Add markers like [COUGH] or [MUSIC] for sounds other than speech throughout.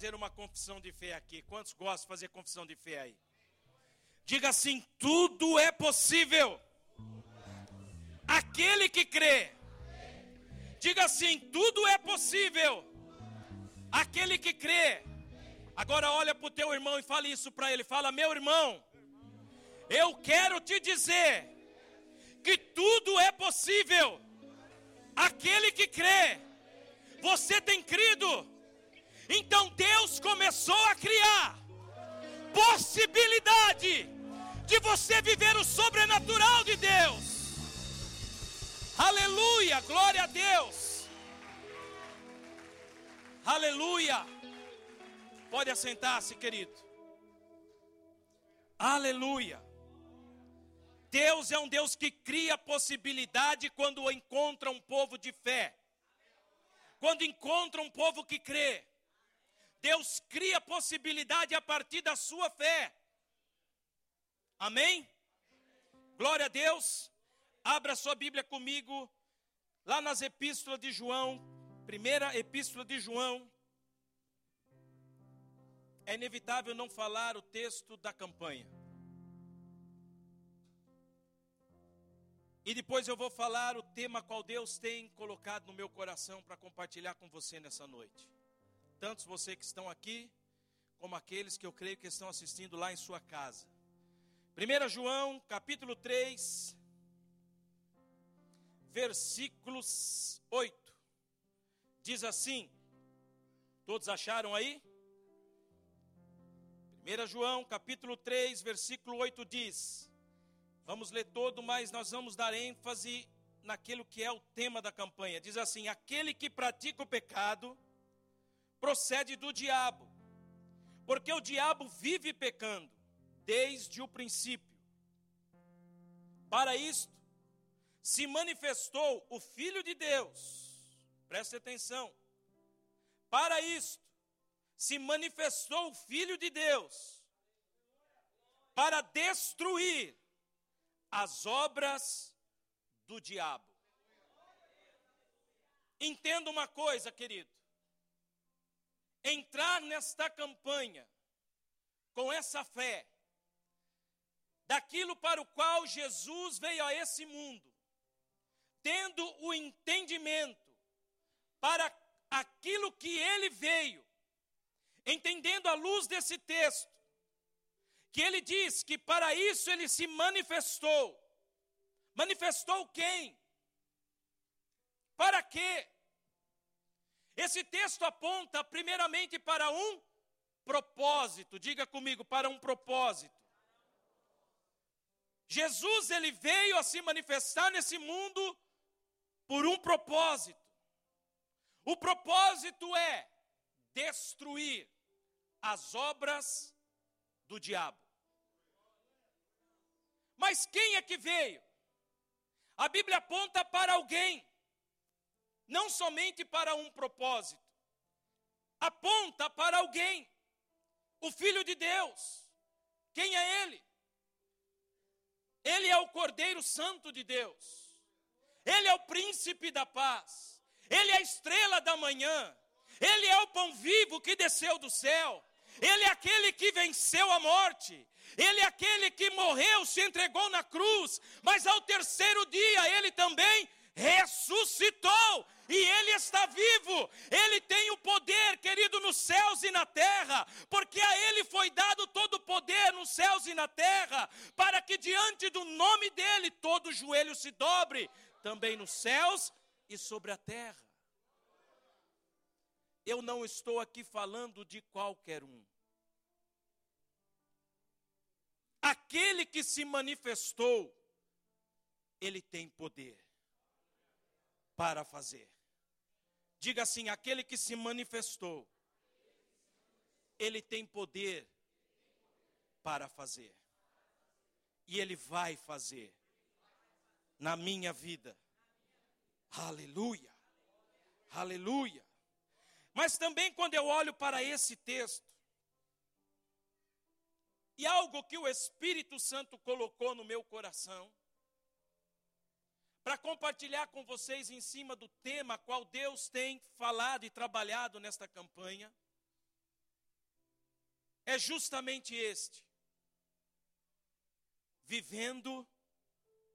fazer uma confissão de fé aqui. Quantos gostam de fazer confissão de fé aí? Diga assim: tudo é possível. Aquele que crê. Diga assim: tudo é possível. Aquele que crê. Agora olha para o teu irmão e fale isso para ele. Fala, meu irmão, eu quero te dizer que tudo é possível. Aquele que crê. Você tem crido? Então Deus começou a criar possibilidade de você viver o sobrenatural de Deus. Aleluia, glória a Deus. Aleluia. Pode assentar-se, querido. Aleluia. Deus é um Deus que cria possibilidade quando encontra um povo de fé. Quando encontra um povo que crê. Deus cria possibilidade a partir da sua fé. Amém? Glória a Deus. Abra sua Bíblia comigo, lá nas epístolas de João, primeira epístola de João. É inevitável não falar o texto da campanha. E depois eu vou falar o tema qual Deus tem colocado no meu coração para compartilhar com você nessa noite tantos você que estão aqui, como aqueles que eu creio que estão assistindo lá em sua casa. 1 João, capítulo 3, versículos 8. Diz assim: Todos acharam aí? 1 João, capítulo 3, versículo 8 diz: Vamos ler todo, mas nós vamos dar ênfase naquilo que é o tema da campanha. Diz assim: Aquele que pratica o pecado procede do diabo, porque o diabo vive pecando desde o princípio. Para isto se manifestou o Filho de Deus, preste atenção. Para isto se manifestou o Filho de Deus, para destruir as obras do diabo. Entenda uma coisa, querido entrar nesta campanha com essa fé, daquilo para o qual Jesus veio a esse mundo, tendo o entendimento para aquilo que ele veio, entendendo a luz desse texto, que ele diz que para isso ele se manifestou. Manifestou quem? Para quê? Esse texto aponta primeiramente para um propósito. Diga comigo, para um propósito. Jesus ele veio a se manifestar nesse mundo por um propósito. O propósito é destruir as obras do diabo. Mas quem é que veio? A Bíblia aponta para alguém não somente para um propósito, aponta para alguém, o Filho de Deus. Quem é Ele? Ele é o Cordeiro Santo de Deus, Ele é o Príncipe da Paz, Ele é a estrela da manhã, Ele é o pão vivo que desceu do céu, Ele é aquele que venceu a morte, Ele é aquele que morreu, se entregou na cruz, mas ao terceiro dia Ele também ressuscitou e Ele está vivo. Ele tem o poder, querido, nos céus e na terra, porque a Ele foi dado todo o poder nos céus e na terra, para que diante do nome dEle todo joelho se dobre, também nos céus e sobre a terra. Eu não estou aqui falando de qualquer um. Aquele que se manifestou, ele tem poder para fazer. Diga assim: aquele que se manifestou, ele tem poder para fazer. E ele vai fazer na minha vida. Aleluia. Aleluia. Mas também quando eu olho para esse texto, e algo que o Espírito Santo colocou no meu coração, para compartilhar com vocês em cima do tema qual Deus tem falado e trabalhado nesta campanha. é justamente este: vivendo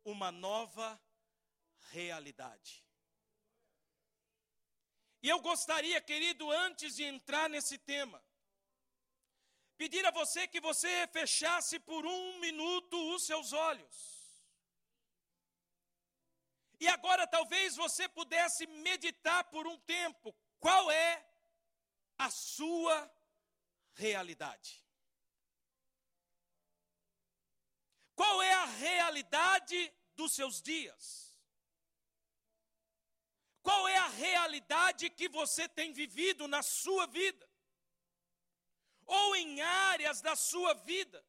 uma nova realidade. E eu gostaria, querido, antes de entrar nesse tema, pedir a você que você fechasse por um minuto os seus olhos. E agora talvez você pudesse meditar por um tempo qual é a sua realidade. Qual é a realidade dos seus dias? Qual é a realidade que você tem vivido na sua vida? Ou em áreas da sua vida?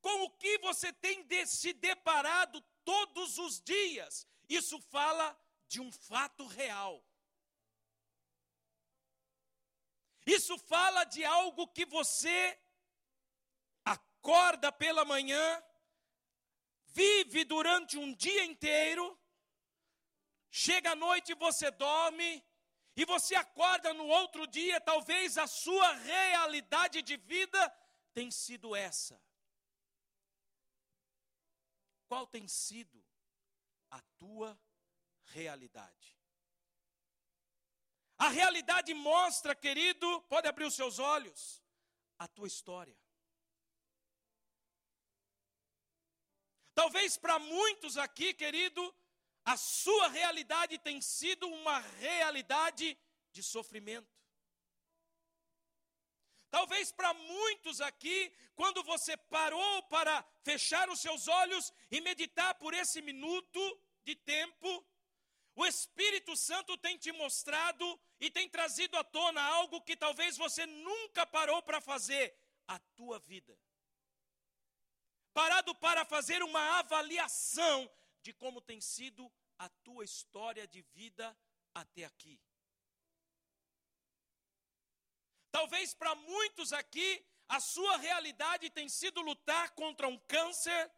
Com o que você tem de se deparado todos os dias? Isso fala de um fato real. Isso fala de algo que você acorda pela manhã, vive durante um dia inteiro, chega à noite e você dorme, e você acorda no outro dia, talvez a sua realidade de vida tem sido essa. Qual tem sido a tua realidade? A realidade mostra, querido, pode abrir os seus olhos, a tua história. Talvez para muitos aqui, querido, a sua realidade tem sido uma realidade de sofrimento. Talvez para muitos aqui, quando você parou para fechar os seus olhos e meditar por esse minuto de tempo, o Espírito Santo tem te mostrado e tem trazido à tona algo que talvez você nunca parou para fazer: a tua vida. Parado para fazer uma avaliação de como tem sido a tua história de vida até aqui. Talvez para muitos aqui, a sua realidade tem sido lutar contra um câncer,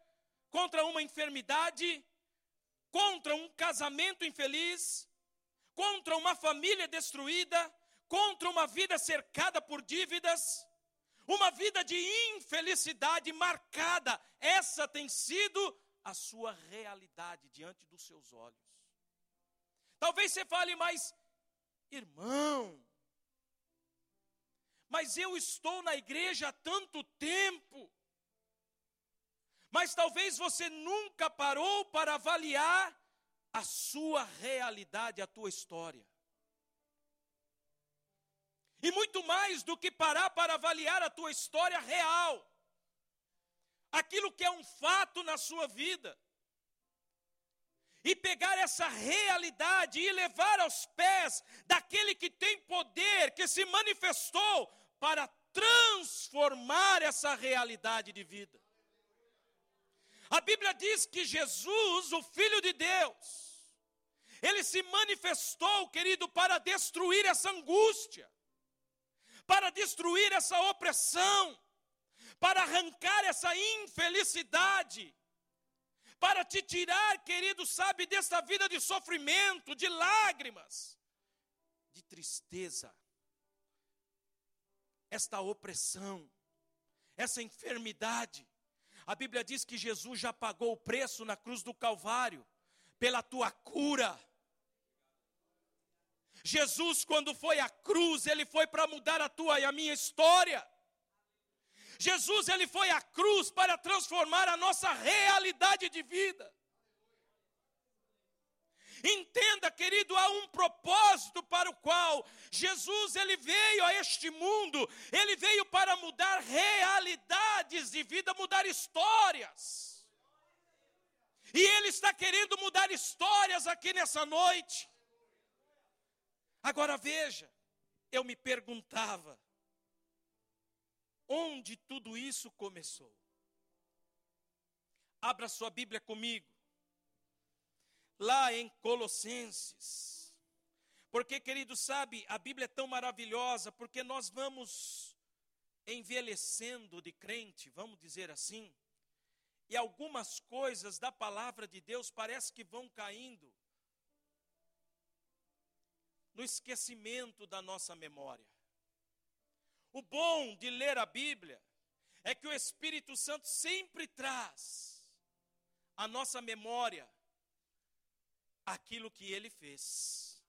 contra uma enfermidade, contra um casamento infeliz, contra uma família destruída, contra uma vida cercada por dívidas, uma vida de infelicidade marcada. Essa tem sido a sua realidade diante dos seus olhos. Talvez você fale, mas, irmão, mas eu estou na igreja há tanto tempo. Mas talvez você nunca parou para avaliar a sua realidade, a tua história. E muito mais do que parar para avaliar a tua história real, aquilo que é um fato na sua vida, e pegar essa realidade e levar aos pés daquele que tem poder, que se manifestou para transformar essa realidade de vida. A Bíblia diz que Jesus, o Filho de Deus, ele se manifestou, querido, para destruir essa angústia, para destruir essa opressão, para arrancar essa infelicidade, para te tirar, querido, sabe, desta vida de sofrimento, de lágrimas, de tristeza, esta opressão, essa enfermidade. A Bíblia diz que Jesus já pagou o preço na cruz do Calvário pela tua cura. Jesus, quando foi à cruz, ele foi para mudar a tua e a minha história. Jesus, ele foi à cruz para transformar a nossa realidade de vida. Entenda, querido, há um propósito para o qual Jesus ele veio a este mundo. Ele veio para mudar realidades de vida, mudar histórias. E ele está querendo mudar histórias aqui nessa noite. Agora veja, eu me perguntava, onde tudo isso começou? Abra sua Bíblia comigo lá em Colossenses. Porque, querido, sabe, a Bíblia é tão maravilhosa, porque nós vamos envelhecendo de crente, vamos dizer assim, e algumas coisas da palavra de Deus parece que vão caindo no esquecimento da nossa memória. O bom de ler a Bíblia é que o Espírito Santo sempre traz à nossa memória aquilo que ele fez.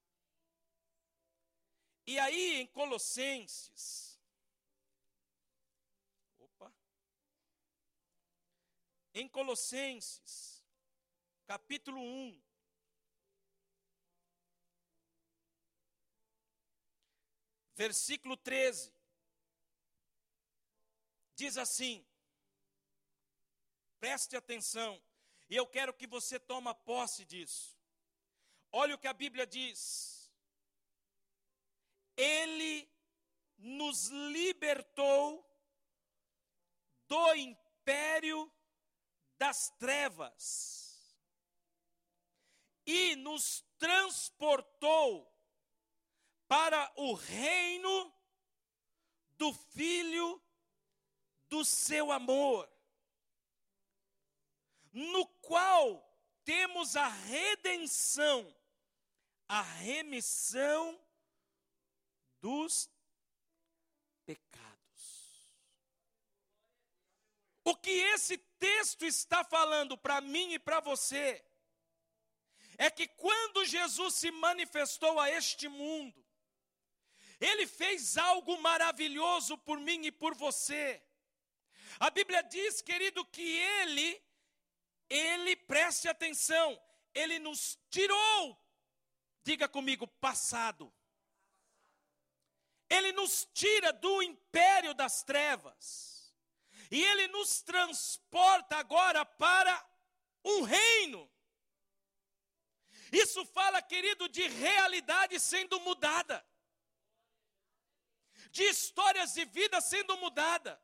E aí em Colossenses, opa, em Colossenses, capítulo 1, versículo 13, diz assim: preste atenção, e eu quero que você tome posse disso. Olha o que a Bíblia diz. Ele nos libertou do império das trevas e nos transportou para o reino do Filho do seu amor, no qual temos a redenção, a remissão dos pecados. O que esse texto está falando para mim e para você é que quando Jesus se manifestou a este mundo, ele fez algo maravilhoso por mim e por você. A Bíblia diz, querido, que ele, ele, preste atenção, ele nos tirou, diga comigo, passado. Ele nos tira do império das trevas. E ele nos transporta agora para um reino. Isso fala, querido, de realidade sendo mudada de histórias de vida sendo mudada.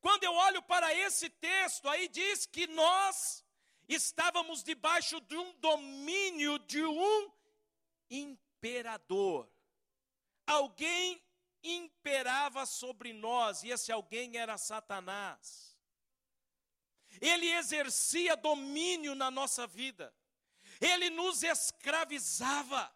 Quando eu olho para esse texto, aí diz que nós estávamos debaixo de um domínio de um imperador. Alguém imperava sobre nós, e esse alguém era Satanás. Ele exercia domínio na nossa vida, ele nos escravizava,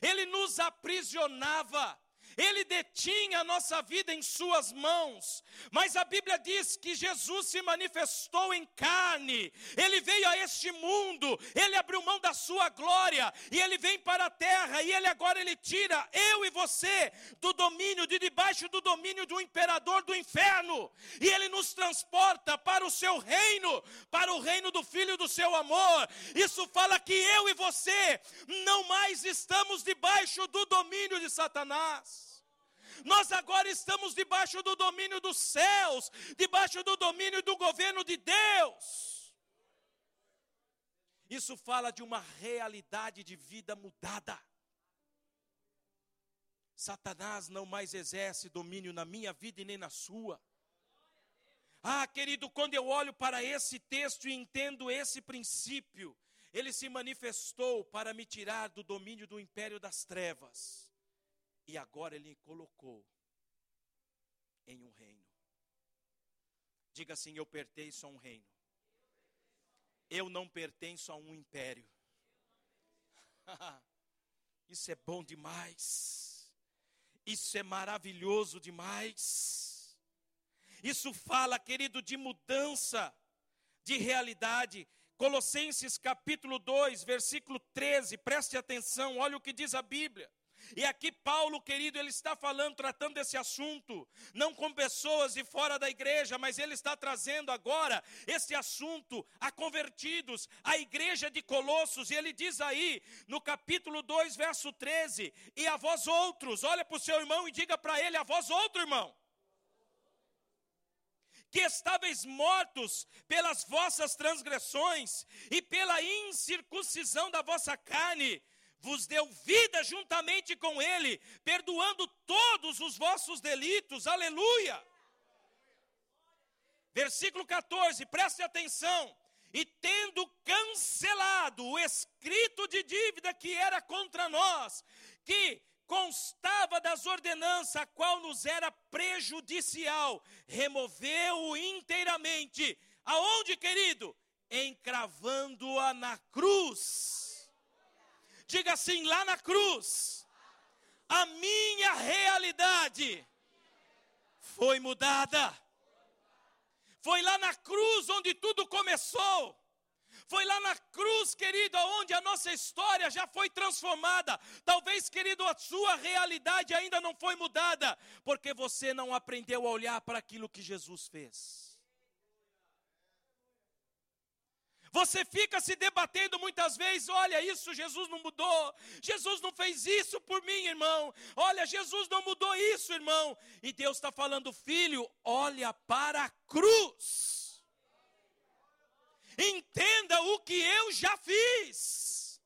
ele nos aprisionava, ele detinha a nossa vida em Suas mãos, mas a Bíblia diz que Jesus se manifestou em carne, Ele veio a este mundo, Ele abriu mão da Sua glória, e Ele vem para a terra, e Ele agora Ele tira eu e você do domínio, de debaixo do domínio do imperador do inferno, e Ele nos transporta para o Seu reino, para o reino do Filho do Seu amor. Isso fala que eu e você não mais estamos debaixo do domínio de Satanás. Nós agora estamos debaixo do domínio dos céus, debaixo do domínio do governo de Deus. Isso fala de uma realidade de vida mudada. Satanás não mais exerce domínio na minha vida e nem na sua. Ah, querido, quando eu olho para esse texto e entendo esse princípio, ele se manifestou para me tirar do domínio do império das trevas e agora ele colocou em um reino. Diga assim: Eu pertenço a um reino. Eu não pertenço a um império. [LAUGHS] Isso é bom demais. Isso é maravilhoso demais. Isso fala, querido, de mudança de realidade. Colossenses capítulo 2, versículo 13, preste atenção, olha o que diz a Bíblia. E aqui Paulo, querido, ele está falando, tratando desse assunto, não com pessoas de fora da igreja, mas ele está trazendo agora esse assunto a convertidos, a igreja de Colossos, e ele diz aí, no capítulo 2, verso 13: E a vós outros, olha para o seu irmão e diga para ele: A vós outro irmão que estáveis mortos pelas vossas transgressões e pela incircuncisão da vossa carne, vos deu vida juntamente com Ele, perdoando todos os vossos delitos. Aleluia! Versículo 14, preste atenção. E tendo cancelado o escrito de dívida que era contra nós, que constava das ordenanças, a qual nos era prejudicial, removeu-o inteiramente. Aonde, querido? Encravando-a na cruz Diga assim: lá na cruz, a minha realidade foi mudada. Foi lá na cruz onde tudo começou. Foi lá na cruz, querido, onde a nossa história já foi transformada. Talvez, querido, a sua realidade ainda não foi mudada, porque você não aprendeu a olhar para aquilo que Jesus fez. Você fica se debatendo muitas vezes: olha, isso Jesus não mudou, Jesus não fez isso por mim, irmão. Olha, Jesus não mudou isso, irmão. E Deus está falando, filho, olha para a cruz. Entenda o que eu já fiz.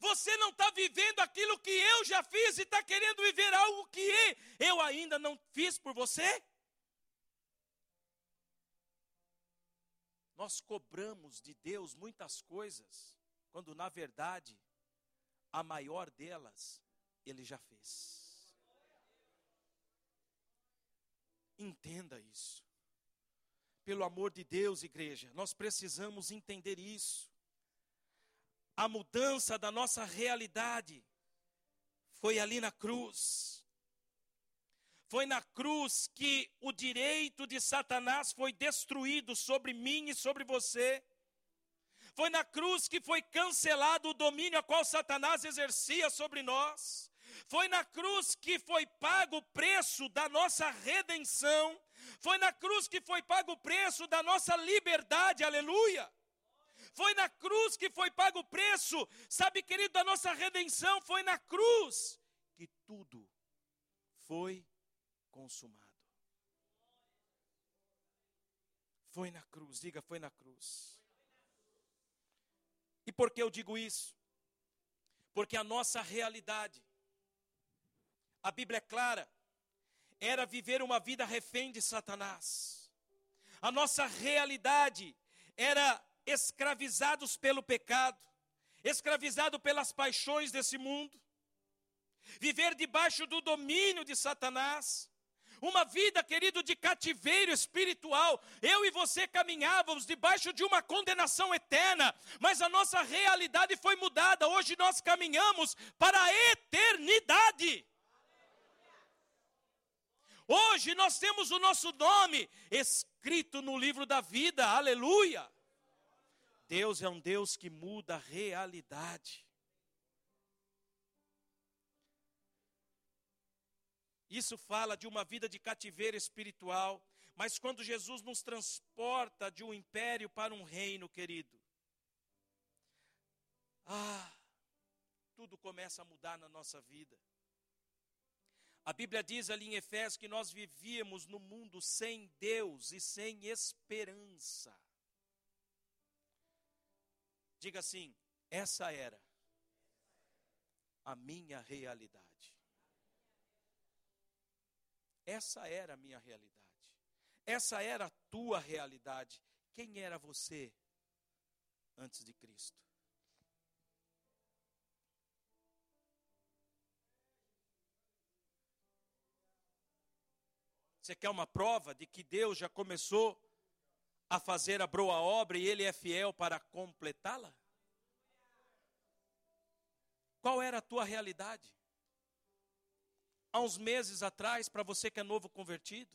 Você não está vivendo aquilo que eu já fiz e está querendo viver algo que eu ainda não fiz por você? Nós cobramos de Deus muitas coisas, quando na verdade a maior delas ele já fez. Entenda isso. Pelo amor de Deus, igreja, nós precisamos entender isso. A mudança da nossa realidade foi ali na cruz. Foi na cruz que o direito de Satanás foi destruído sobre mim e sobre você. Foi na cruz que foi cancelado o domínio a qual Satanás exercia sobre nós. Foi na cruz que foi pago o preço da nossa redenção. Foi na cruz que foi pago o preço da nossa liberdade, aleluia. Foi na cruz que foi pago o preço, sabe, querido, da nossa redenção. Foi na cruz que tudo foi consumado. Foi na cruz, diga, foi na cruz. E por que eu digo isso? Porque a nossa realidade, a Bíblia é clara, era viver uma vida refém de Satanás. A nossa realidade era escravizados pelo pecado, escravizado pelas paixões desse mundo, viver debaixo do domínio de Satanás, uma vida, querido, de cativeiro espiritual. Eu e você caminhávamos debaixo de uma condenação eterna, mas a nossa realidade foi mudada. Hoje nós caminhamos para a eternidade. Hoje nós temos o nosso nome escrito no livro da vida, aleluia. Deus é um Deus que muda a realidade. Isso fala de uma vida de cativeiro espiritual, mas quando Jesus nos transporta de um império para um reino, querido, ah, tudo começa a mudar na nossa vida. A Bíblia diz ali em Efésios que nós vivíamos no mundo sem Deus e sem esperança. Diga assim: essa era a minha realidade. Essa era a minha realidade. Essa era a tua realidade. Quem era você antes de Cristo? Você quer uma prova de que Deus já começou a fazer a boa obra e Ele é fiel para completá-la? Qual era a tua realidade? Há uns meses atrás, para você que é novo convertido?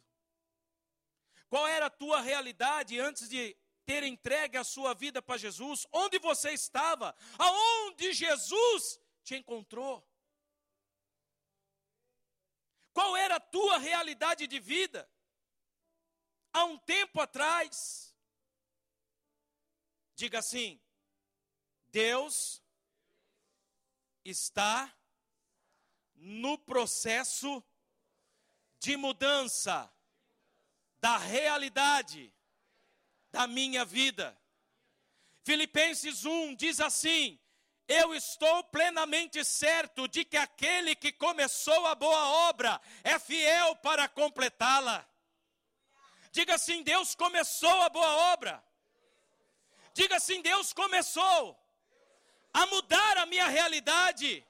Qual era a tua realidade antes de ter entregue a sua vida para Jesus? Onde você estava? Aonde Jesus te encontrou? Qual era a tua realidade de vida? Há um tempo atrás, diga assim: Deus está no processo de mudança da realidade da minha vida. Filipenses 1 diz assim: Eu estou plenamente certo de que aquele que começou a boa obra é fiel para completá-la. Diga assim: Deus começou a boa obra. Diga assim: Deus começou a mudar a minha realidade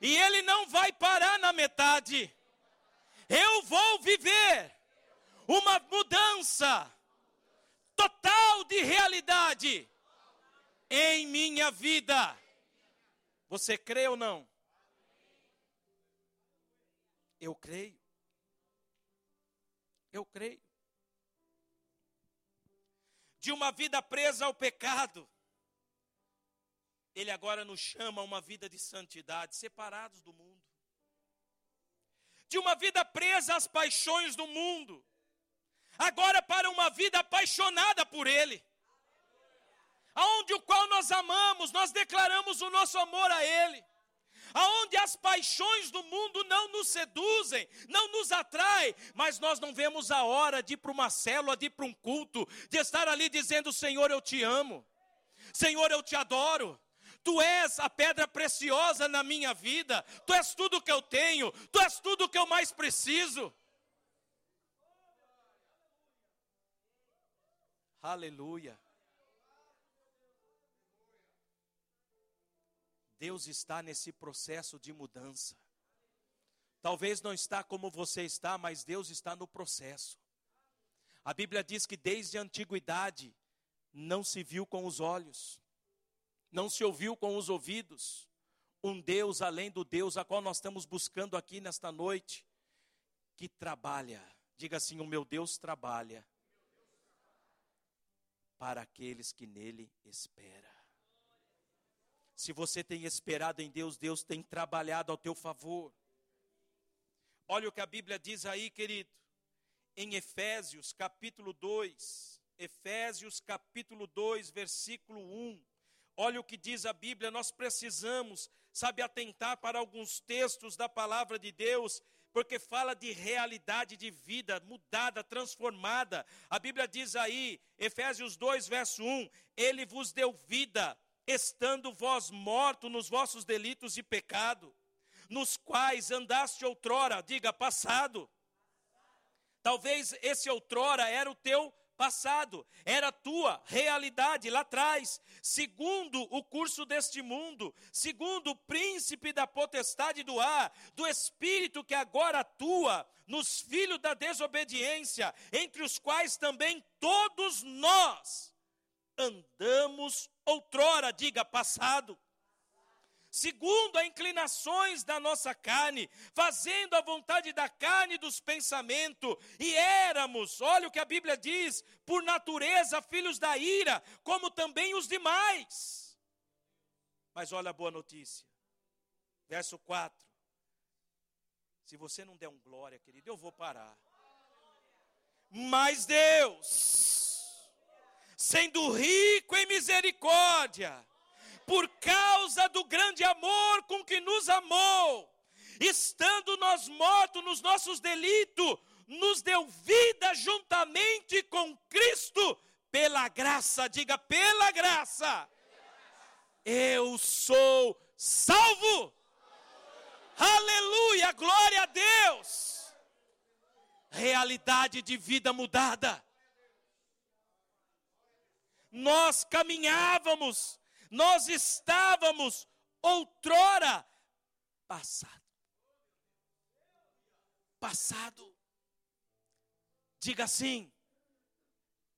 e ele não vai parar na metade. Eu vou viver uma mudança total de realidade em minha vida. Você crê ou não? Eu creio. Eu creio. De uma vida presa ao pecado, Ele agora nos chama a uma vida de santidade, separados do mundo. De uma vida presa às paixões do mundo, agora para uma vida apaixonada por Ele. Aonde o qual nós amamos, nós declaramos o nosso amor a Ele aonde as paixões do mundo não nos seduzem, não nos atraem, mas nós não vemos a hora de ir para uma célula, de ir para um culto, de estar ali dizendo: Senhor, eu te amo, Senhor, eu te adoro. Tu és a pedra preciosa na minha vida, tu és tudo que eu tenho, tu és tudo que eu mais preciso. Aleluia. Deus está nesse processo de mudança. Talvez não está como você está, mas Deus está no processo. A Bíblia diz que desde a antiguidade não se viu com os olhos, não se ouviu com os ouvidos, um Deus além do Deus a qual nós estamos buscando aqui nesta noite, que trabalha, diga assim: o meu Deus trabalha para aqueles que nele esperam. Se você tem esperado em Deus, Deus tem trabalhado ao teu favor. Olha o que a Bíblia diz aí, querido, em Efésios capítulo 2, Efésios capítulo 2, versículo 1. Olha o que diz a Bíblia, nós precisamos, sabe, atentar para alguns textos da palavra de Deus, porque fala de realidade de vida mudada, transformada. A Bíblia diz aí, Efésios 2, verso 1: Ele vos deu vida estando vós mortos nos vossos delitos e pecado, nos quais andaste outrora, diga passado. Talvez esse outrora era o teu passado, era a tua realidade lá atrás, segundo o curso deste mundo, segundo o príncipe da potestade do ar, do espírito que agora atua nos filhos da desobediência, entre os quais também todos nós andamos outrora, diga passado. Segundo as inclinações da nossa carne, fazendo a vontade da carne e dos pensamentos, e éramos, olha o que a Bíblia diz, por natureza filhos da ira, como também os demais. Mas olha a boa notícia, verso 4. Se você não der um glória, querido, eu vou parar. Mas Deus, sendo rico em misericórdia, por causa do grande amor com que nos amou, estando nós mortos nos nossos delitos, nos deu vida juntamente com Cristo, pela graça, diga pela graça. Eu sou salvo. Aleluia, glória a Deus. Realidade de vida mudada nós caminhávamos, nós estávamos outrora passado. Passado. Diga assim: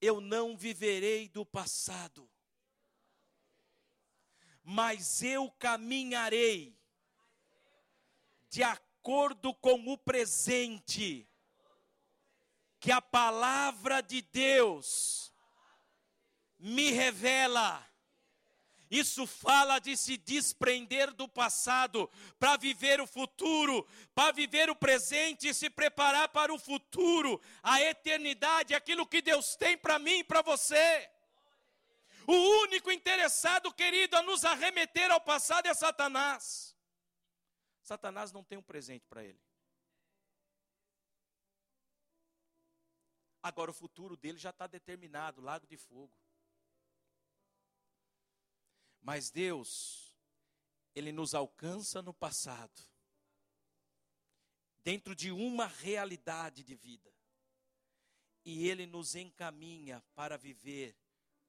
eu não viverei do passado, mas eu caminharei de acordo com o presente que a palavra de Deus me revela. Isso fala de se desprender do passado para viver o futuro, para viver o presente e se preparar para o futuro, a eternidade, aquilo que Deus tem para mim e para você. O único interessado, querido, a nos arremeter ao passado é Satanás. Satanás não tem um presente para ele. Agora o futuro dele já está determinado lago de fogo. Mas Deus, Ele nos alcança no passado, dentro de uma realidade de vida, e Ele nos encaminha para viver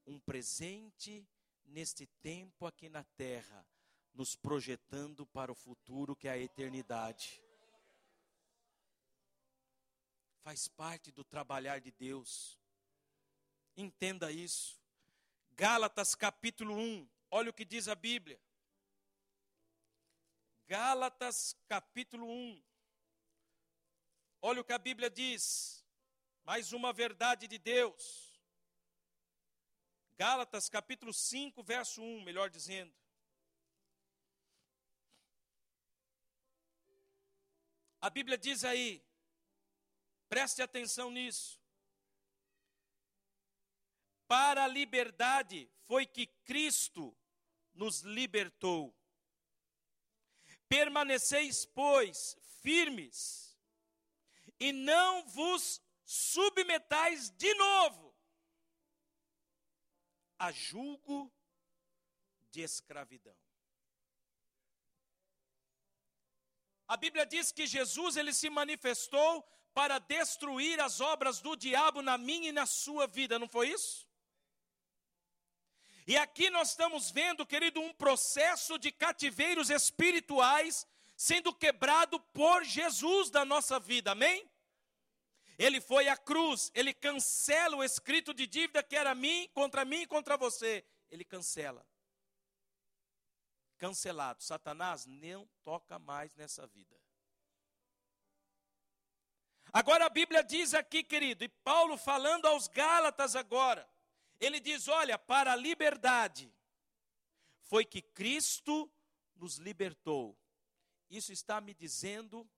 um presente neste tempo aqui na terra, nos projetando para o futuro que é a eternidade. Faz parte do trabalhar de Deus. Entenda isso. Gálatas capítulo 1, Olha o que diz a Bíblia. Gálatas capítulo 1. Olha o que a Bíblia diz. Mais uma verdade de Deus. Gálatas capítulo 5, verso 1, melhor dizendo. A Bíblia diz aí, preste atenção nisso. Para a liberdade foi que Cristo nos libertou. Permaneceis, pois, firmes, e não vos submetais de novo a julgo de escravidão. A Bíblia diz que Jesus ele se manifestou para destruir as obras do diabo na minha e na sua vida, não foi isso? E aqui nós estamos vendo, querido, um processo de cativeiros espirituais sendo quebrado por Jesus da nossa vida, amém? Ele foi à cruz, ele cancela o escrito de dívida que era mim, contra mim e contra você. Ele cancela. Cancelado. Satanás não toca mais nessa vida. Agora a Bíblia diz aqui, querido, e Paulo falando aos Gálatas agora, ele diz: olha, para a liberdade foi que Cristo nos libertou. Isso está me dizendo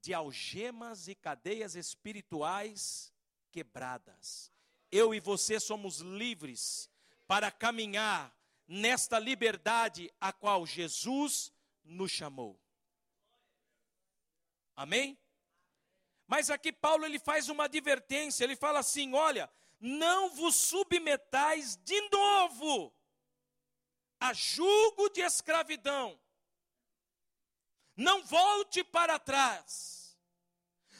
de algemas e cadeias espirituais quebradas. Eu e você somos livres para caminhar nesta liberdade a qual Jesus nos chamou. Amém? Mas aqui Paulo ele faz uma advertência, ele fala assim: olha, não vos submetais de novo a julgo de escravidão. Não volte para trás.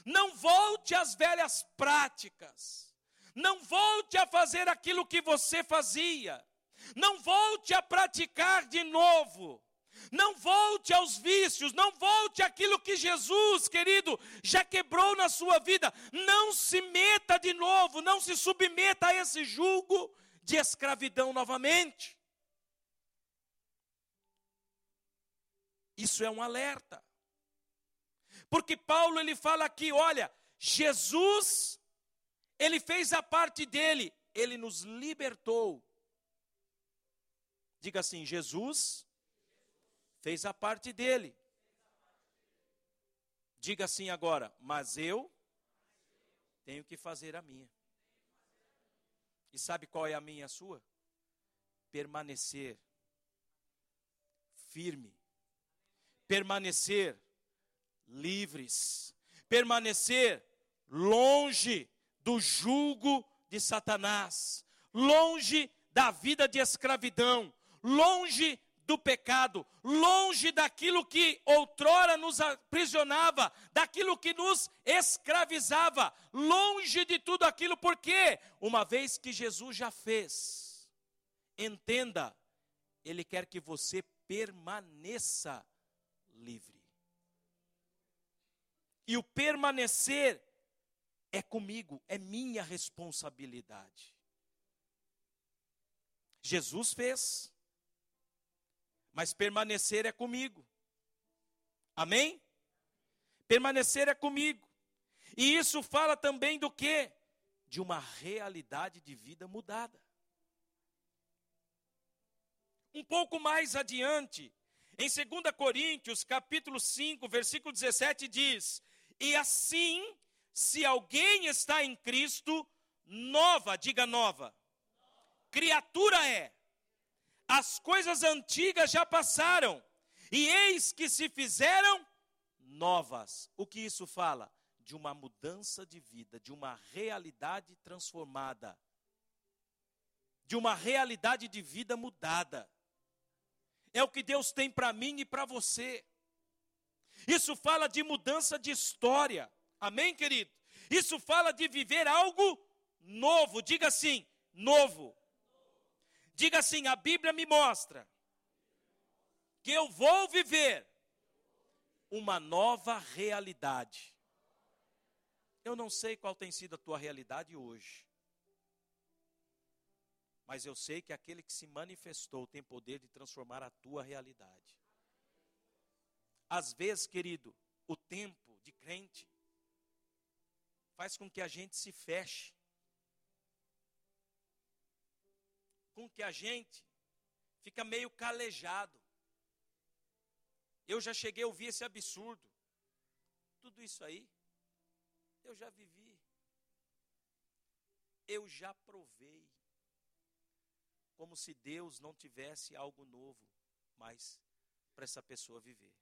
Não volte às velhas práticas. Não volte a fazer aquilo que você fazia. Não volte a praticar de novo. Não volte aos vícios, não volte àquilo que Jesus, querido, já quebrou na sua vida. Não se meta de novo, não se submeta a esse julgo de escravidão novamente. Isso é um alerta. Porque Paulo ele fala aqui, olha, Jesus ele fez a parte dele, ele nos libertou. Diga assim, Jesus fez a parte dele. Diga assim agora, mas eu tenho que fazer a minha. E sabe qual é a minha e a sua? Permanecer firme, permanecer livres, permanecer longe do jugo de Satanás, longe da vida de escravidão, longe do pecado, longe daquilo que outrora nos aprisionava, daquilo que nos escravizava, longe de tudo aquilo, porque uma vez que Jesus já fez, entenda, Ele quer que você permaneça livre. E o permanecer é comigo, é minha responsabilidade. Jesus fez, mas permanecer é comigo. Amém? Permanecer é comigo. E isso fala também do que? De uma realidade de vida mudada. Um pouco mais adiante, em 2 Coríntios, capítulo 5, versículo 17 diz: "E assim, se alguém está em Cristo, nova, diga nova, criatura é as coisas antigas já passaram, e eis que se fizeram novas. O que isso fala? De uma mudança de vida, de uma realidade transformada, de uma realidade de vida mudada. É o que Deus tem para mim e para você. Isso fala de mudança de história. Amém, querido? Isso fala de viver algo novo. Diga assim: novo. Diga assim: a Bíblia me mostra que eu vou viver uma nova realidade. Eu não sei qual tem sido a tua realidade hoje. Mas eu sei que aquele que se manifestou tem poder de transformar a tua realidade. Às vezes, querido, o tempo de crente faz com que a gente se feche, com que a gente fica meio calejado. Eu já cheguei a ouvir esse absurdo. Tudo isso aí, eu já vivi. Eu já provei. Como se Deus não tivesse algo novo mais para essa pessoa viver.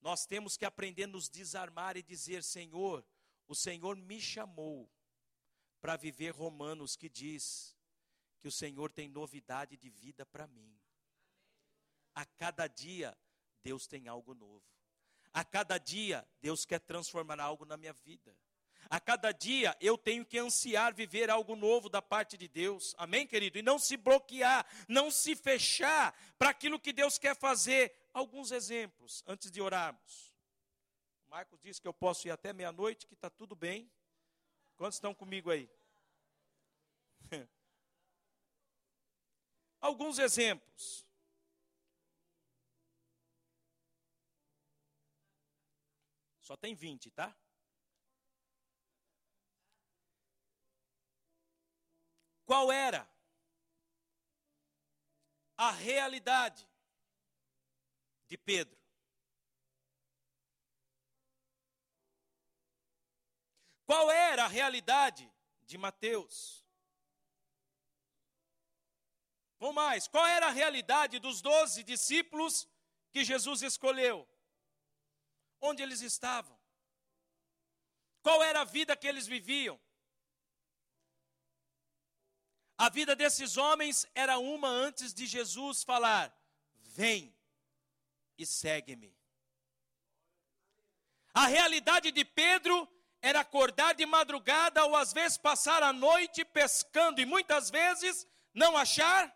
Nós temos que aprender a nos desarmar e dizer: Senhor, o Senhor me chamou para viver Romanos que diz que o Senhor tem novidade de vida para mim. A cada dia, Deus tem algo novo. A cada dia, Deus quer transformar algo na minha vida. A cada dia eu tenho que ansiar viver algo novo da parte de Deus. Amém, querido? E não se bloquear, não se fechar para aquilo que Deus quer fazer. Alguns exemplos antes de orarmos. Marcos disse que eu posso ir até meia-noite, que está tudo bem. Quantos estão comigo aí? [LAUGHS] Alguns exemplos. Só tem 20, tá? Qual era a realidade de Pedro? Qual era a realidade de Mateus? Vamos mais, qual era a realidade dos doze discípulos que Jesus escolheu? Onde eles estavam? Qual era a vida que eles viviam? A vida desses homens era uma antes de Jesus falar: Vem e segue-me. A realidade de Pedro era acordar de madrugada ou às vezes passar a noite pescando e muitas vezes não achar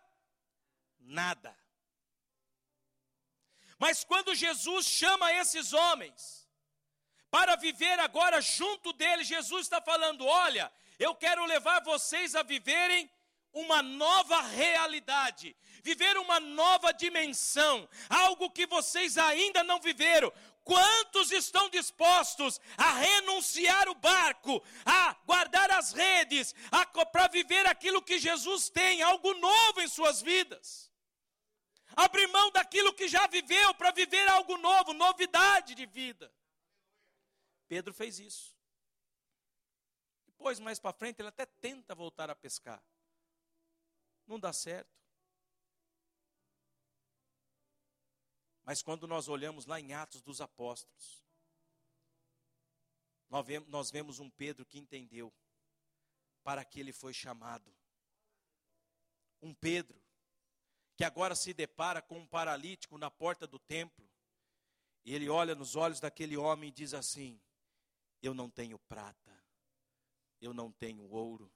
nada. Mas quando Jesus chama esses homens para viver agora junto dele, Jesus está falando: olha, eu quero levar vocês a viverem uma nova realidade, viver uma nova dimensão, algo que vocês ainda não viveram. Quantos estão dispostos a renunciar o barco, a guardar as redes, para viver aquilo que Jesus tem, algo novo em suas vidas? Abrir mão daquilo que já viveu para viver algo novo, novidade de vida. Pedro fez isso. Depois, mais para frente, ele até tenta voltar a pescar não dá certo. Mas quando nós olhamos lá em Atos dos Apóstolos, nós vemos um Pedro que entendeu para que ele foi chamado. Um Pedro que agora se depara com um paralítico na porta do templo. E ele olha nos olhos daquele homem e diz assim: Eu não tenho prata, eu não tenho ouro,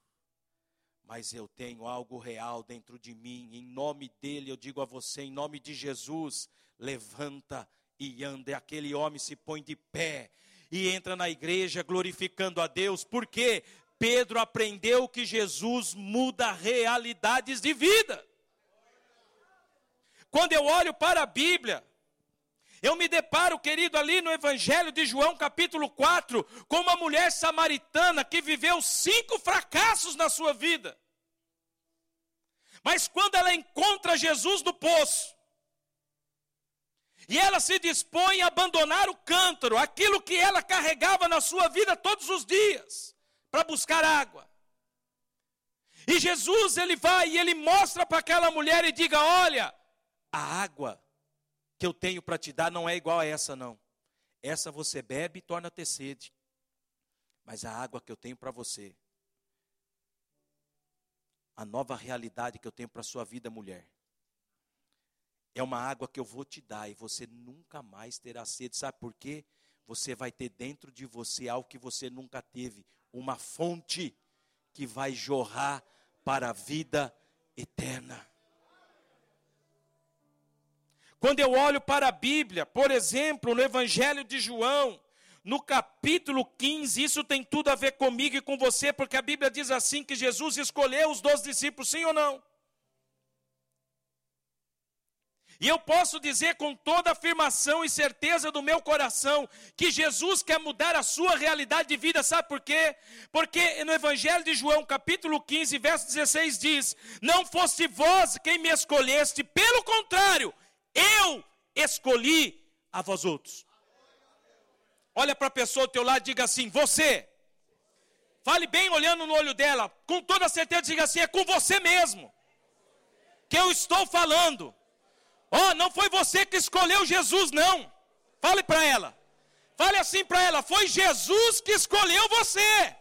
mas eu tenho algo real dentro de mim. Em nome dele, eu digo a você, em nome de Jesus, levanta e anda. E aquele homem se põe de pé e entra na igreja glorificando a Deus, porque Pedro aprendeu que Jesus muda realidades de vida. Quando eu olho para a Bíblia, eu me deparo, querido, ali no Evangelho de João, capítulo 4, com uma mulher samaritana que viveu cinco fracassos na sua vida. Mas quando ela encontra Jesus no poço, e ela se dispõe a abandonar o cântaro, aquilo que ela carregava na sua vida todos os dias, para buscar água. E Jesus, ele vai e ele mostra para aquela mulher e diga: Olha, a água que eu tenho para te dar não é igual a essa, não. Essa você bebe e torna ter sede. Mas a água que eu tenho para você, a nova realidade que eu tenho para a sua vida, mulher, é uma água que eu vou te dar e você nunca mais terá sede. Sabe por quê? Você vai ter dentro de você algo que você nunca teve, uma fonte que vai jorrar para a vida eterna. Quando eu olho para a Bíblia, por exemplo, no Evangelho de João, no capítulo 15, isso tem tudo a ver comigo e com você, porque a Bíblia diz assim: que Jesus escolheu os doze discípulos, sim ou não? E eu posso dizer com toda afirmação e certeza do meu coração que Jesus quer mudar a sua realidade de vida, sabe por quê? Porque no Evangelho de João, capítulo 15, verso 16 diz: Não foste vós quem me escolheste, pelo contrário, eu escolhi a vós outros. Olha para a pessoa do teu lado e diga assim: Você. Fale bem olhando no olho dela, com toda certeza, diga assim: É com você mesmo que eu estou falando. Ó, oh, não foi você que escolheu Jesus, não. Fale para ela. Fale assim para ela: foi Jesus que escolheu você.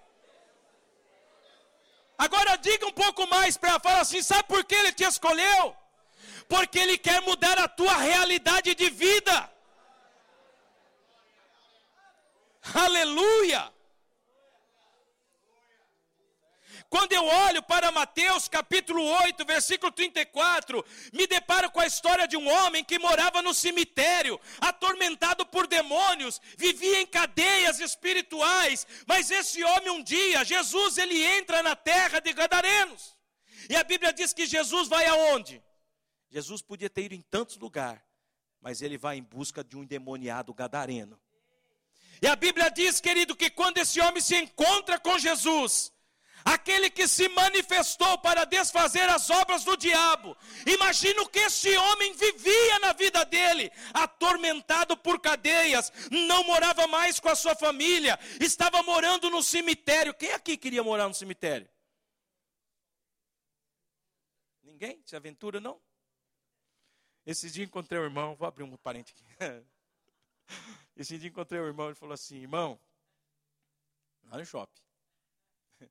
Agora diga um pouco mais para ela. Fala assim: sabe por que ele te escolheu? Porque ele quer mudar a tua realidade de vida. Aleluia! Quando eu olho para Mateus capítulo 8, versículo 34, me deparo com a história de um homem que morava no cemitério, atormentado por demônios, vivia em cadeias espirituais, mas esse homem um dia, Jesus, ele entra na terra de Gadarenos. E a Bíblia diz que Jesus vai aonde? Jesus podia ter ido em tantos lugares, mas ele vai em busca de um endemoniado gadareno. E a Bíblia diz, querido, que quando esse homem se encontra com Jesus, aquele que se manifestou para desfazer as obras do diabo. Imagina o que esse homem vivia na vida dele, atormentado por cadeias, não morava mais com a sua família, estava morando no cemitério. Quem aqui queria morar no cemitério? Ninguém? Se aventura não? Esse dia encontrei o irmão, vou abrir um parente aqui. [LAUGHS] Esse dia encontrei o irmão, ele falou assim: irmão, lá no shopping. [LAUGHS]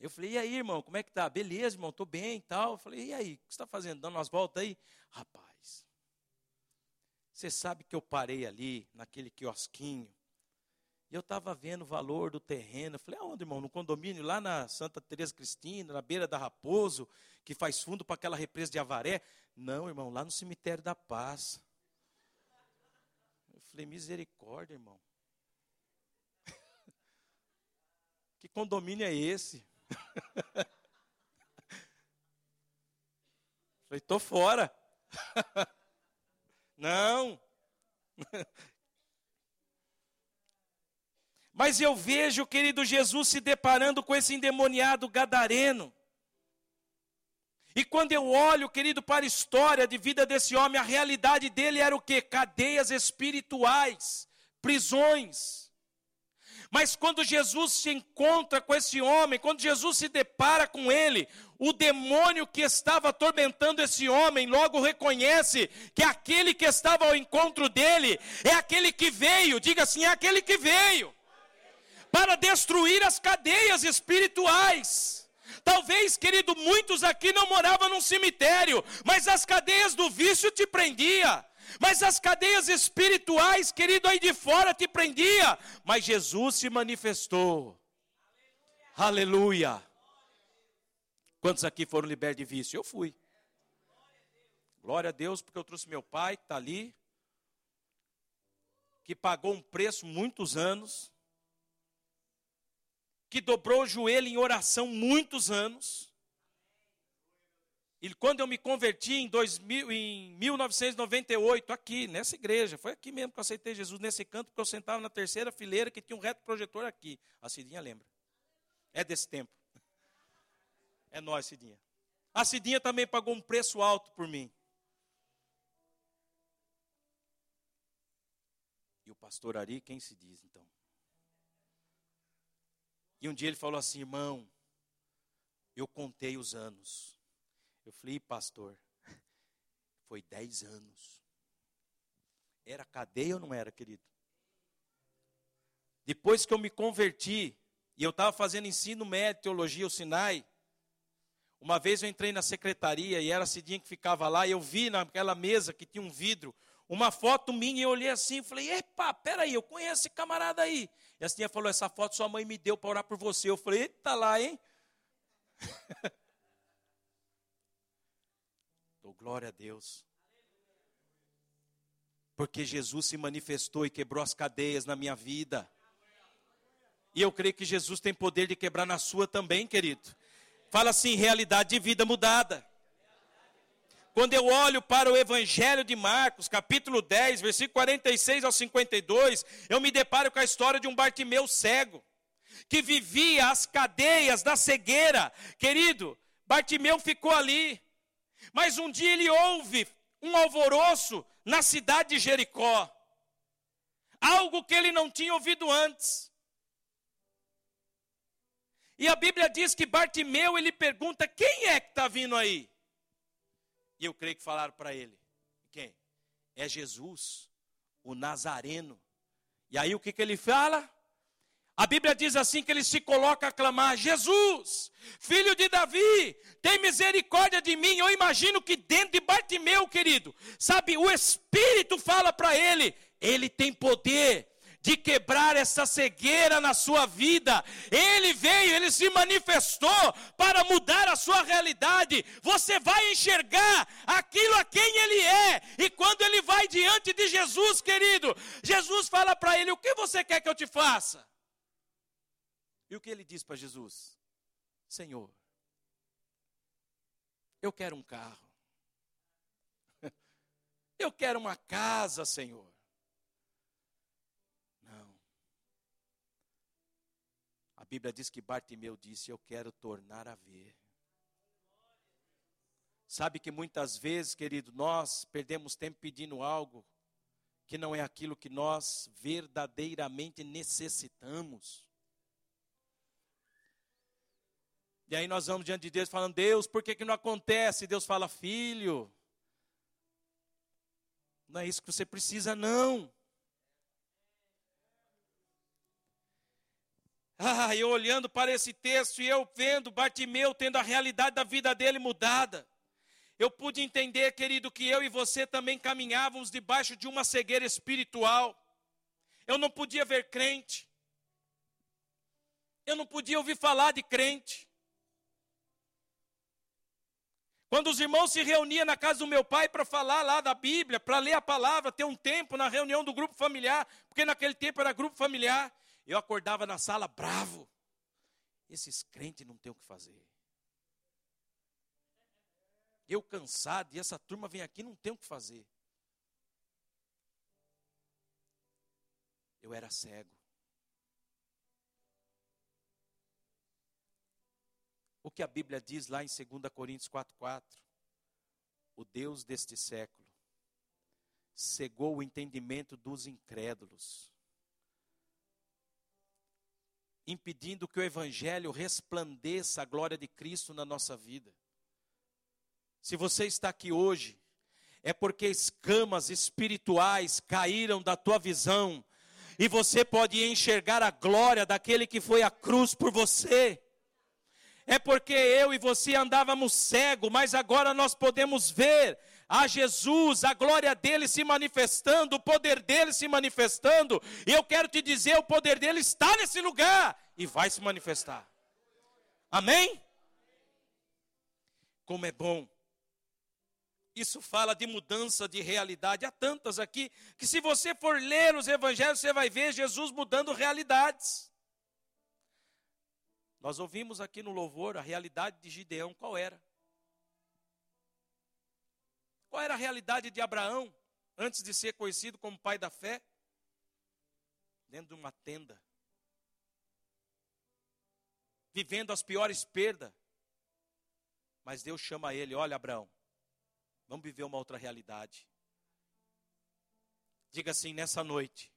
Eu falei, e aí, irmão, como é que tá? Beleza, irmão, tô bem e tal. Eu falei, e aí, o que você está fazendo? Dando umas voltas aí? Rapaz, você sabe que eu parei ali, naquele quiosquinho, e eu estava vendo o valor do terreno. Eu falei, aonde, irmão? No condomínio, lá na Santa Teresa Cristina, na beira da Raposo, que faz fundo para aquela represa de Avaré. Não, irmão, lá no cemitério da Paz. Eu falei, misericórdia, irmão. [LAUGHS] que condomínio é esse? [LAUGHS] Falei, estou fora. [LAUGHS] Não. Mas eu vejo, querido Jesus, se deparando com esse endemoniado gadareno. E quando eu olho, querido, para a história de vida desse homem, a realidade dele era o que? Cadeias espirituais, prisões. Mas quando Jesus se encontra com esse homem, quando Jesus se depara com ele, o demônio que estava atormentando esse homem logo reconhece que aquele que estava ao encontro dele é aquele que veio, diga assim, é aquele que veio para destruir as cadeias espirituais. Talvez, querido, muitos aqui não moravam num cemitério, mas as cadeias do vício te prendia. Mas as cadeias espirituais, querido, aí de fora te prendia. Mas Jesus se manifestou. Aleluia. Aleluia. Quantos aqui foram libertos de vício? Eu fui. Glória a Deus, porque eu trouxe meu pai, que está ali, que pagou um preço muitos anos, que dobrou o joelho em oração muitos anos, e quando eu me converti em, 2000, em 1998, aqui, nessa igreja, foi aqui mesmo que eu aceitei Jesus, nesse canto, porque eu sentava na terceira fileira que tinha um reto projetor aqui. A Cidinha lembra. É desse tempo. É nós, Cidinha. A Cidinha também pagou um preço alto por mim. E o pastor Ari, quem se diz então? E um dia ele falou assim, irmão, eu contei os anos. Eu falei, pastor, foi dez anos. Era cadeia ou não era, querido? Depois que eu me converti, e eu estava fazendo ensino médio, teologia, o Sinai, uma vez eu entrei na secretaria e era a Cidinha que ficava lá, e eu vi naquela mesa que tinha um vidro, uma foto minha, e eu olhei assim e falei, epa, peraí, eu conheço esse camarada aí. E a Cidinha falou, essa foto sua mãe me deu para orar por você. Eu falei, eita lá, hein? [LAUGHS] Glória a Deus. Porque Jesus se manifestou e quebrou as cadeias na minha vida. E eu creio que Jesus tem poder de quebrar na sua também, querido. Fala assim: realidade de vida mudada. Quando eu olho para o Evangelho de Marcos, capítulo 10, versículo 46 ao 52, eu me deparo com a história de um Bartimeu cego, que vivia as cadeias da cegueira. Querido, Bartimeu ficou ali, mas um dia ele ouve um alvoroço na cidade de Jericó, algo que ele não tinha ouvido antes. E a Bíblia diz que Bartimeu ele pergunta: quem é que está vindo aí? E eu creio que falaram para ele: quem? É Jesus, o Nazareno. E aí o que, que ele fala? A Bíblia diz assim que ele se coloca a clamar: Jesus, filho de Davi, tem misericórdia de mim. Eu imagino que dentro de Bartimeu, querido, sabe, o Espírito fala para ele: ele tem poder de quebrar essa cegueira na sua vida. Ele veio, ele se manifestou para mudar a sua realidade. Você vai enxergar aquilo a quem ele é. E quando ele vai diante de Jesus, querido, Jesus fala para ele: O que você quer que eu te faça? E o que ele diz para Jesus? Senhor, eu quero um carro. [LAUGHS] Eu quero uma casa, Senhor. Não. A Bíblia diz que Bartimeu disse: Eu quero tornar a ver. Sabe que muitas vezes, querido, nós perdemos tempo pedindo algo que não é aquilo que nós verdadeiramente necessitamos. E aí nós vamos diante de Deus falando, Deus, por que, que não acontece? Deus fala, filho, não é isso que você precisa, não. Ah, eu olhando para esse texto e eu vendo Bartimeu tendo a realidade da vida dele mudada. Eu pude entender, querido, que eu e você também caminhávamos debaixo de uma cegueira espiritual. Eu não podia ver crente. Eu não podia ouvir falar de crente. Quando os irmãos se reuniam na casa do meu pai para falar lá da Bíblia, para ler a palavra, ter um tempo na reunião do grupo familiar, porque naquele tempo era grupo familiar, eu acordava na sala bravo. Esses crentes não têm o que fazer. Eu cansado, e essa turma vem aqui não tem o que fazer. Eu era cego. o que a Bíblia diz lá em 2 Coríntios 4,4. O Deus deste século cegou o entendimento dos incrédulos, impedindo que o Evangelho resplandeça a glória de Cristo na nossa vida. Se você está aqui hoje, é porque escamas espirituais caíram da tua visão, e você pode enxergar a glória daquele que foi à cruz por você é porque eu e você andávamos cego, mas agora nós podemos ver a Jesus, a glória dele se manifestando, o poder dele se manifestando, e eu quero te dizer: o poder dele está nesse lugar e vai se manifestar. Amém? Como é bom. Isso fala de mudança de realidade. Há tantas aqui que, se você for ler os evangelhos, você vai ver Jesus mudando realidades. Nós ouvimos aqui no louvor a realidade de Gideão, qual era? Qual era a realidade de Abraão antes de ser conhecido como pai da fé? Dentro de uma tenda. Vivendo as piores perdas. Mas Deus chama ele: olha, Abraão, vamos viver uma outra realidade. Diga assim: nessa noite,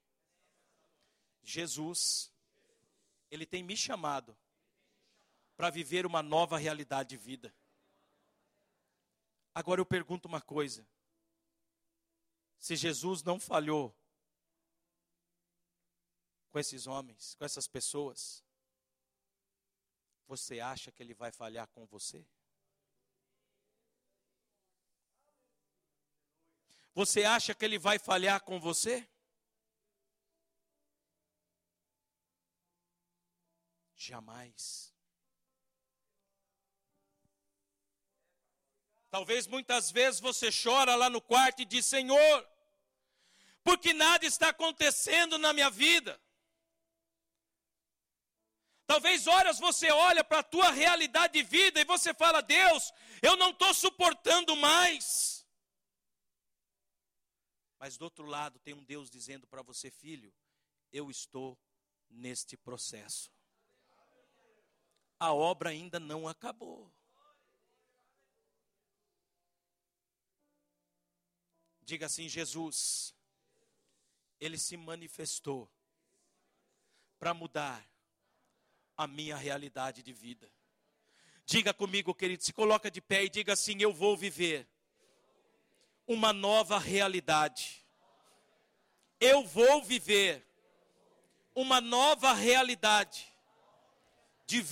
Jesus, Ele tem me chamado para viver uma nova realidade de vida. Agora eu pergunto uma coisa: se Jesus não falhou com esses homens, com essas pessoas, você acha que ele vai falhar com você? Você acha que ele vai falhar com você? Jamais. Talvez muitas vezes você chora lá no quarto e diz: Senhor, porque nada está acontecendo na minha vida. Talvez horas você olha para a tua realidade de vida e você fala: Deus, eu não estou suportando mais. Mas do outro lado tem um Deus dizendo para você, filho, eu estou neste processo. A obra ainda não acabou. Diga assim: Jesus, Ele se manifestou para mudar a minha realidade de vida. Diga comigo, querido, se coloca de pé e diga assim: Eu vou viver uma nova realidade. Eu vou viver uma nova realidade.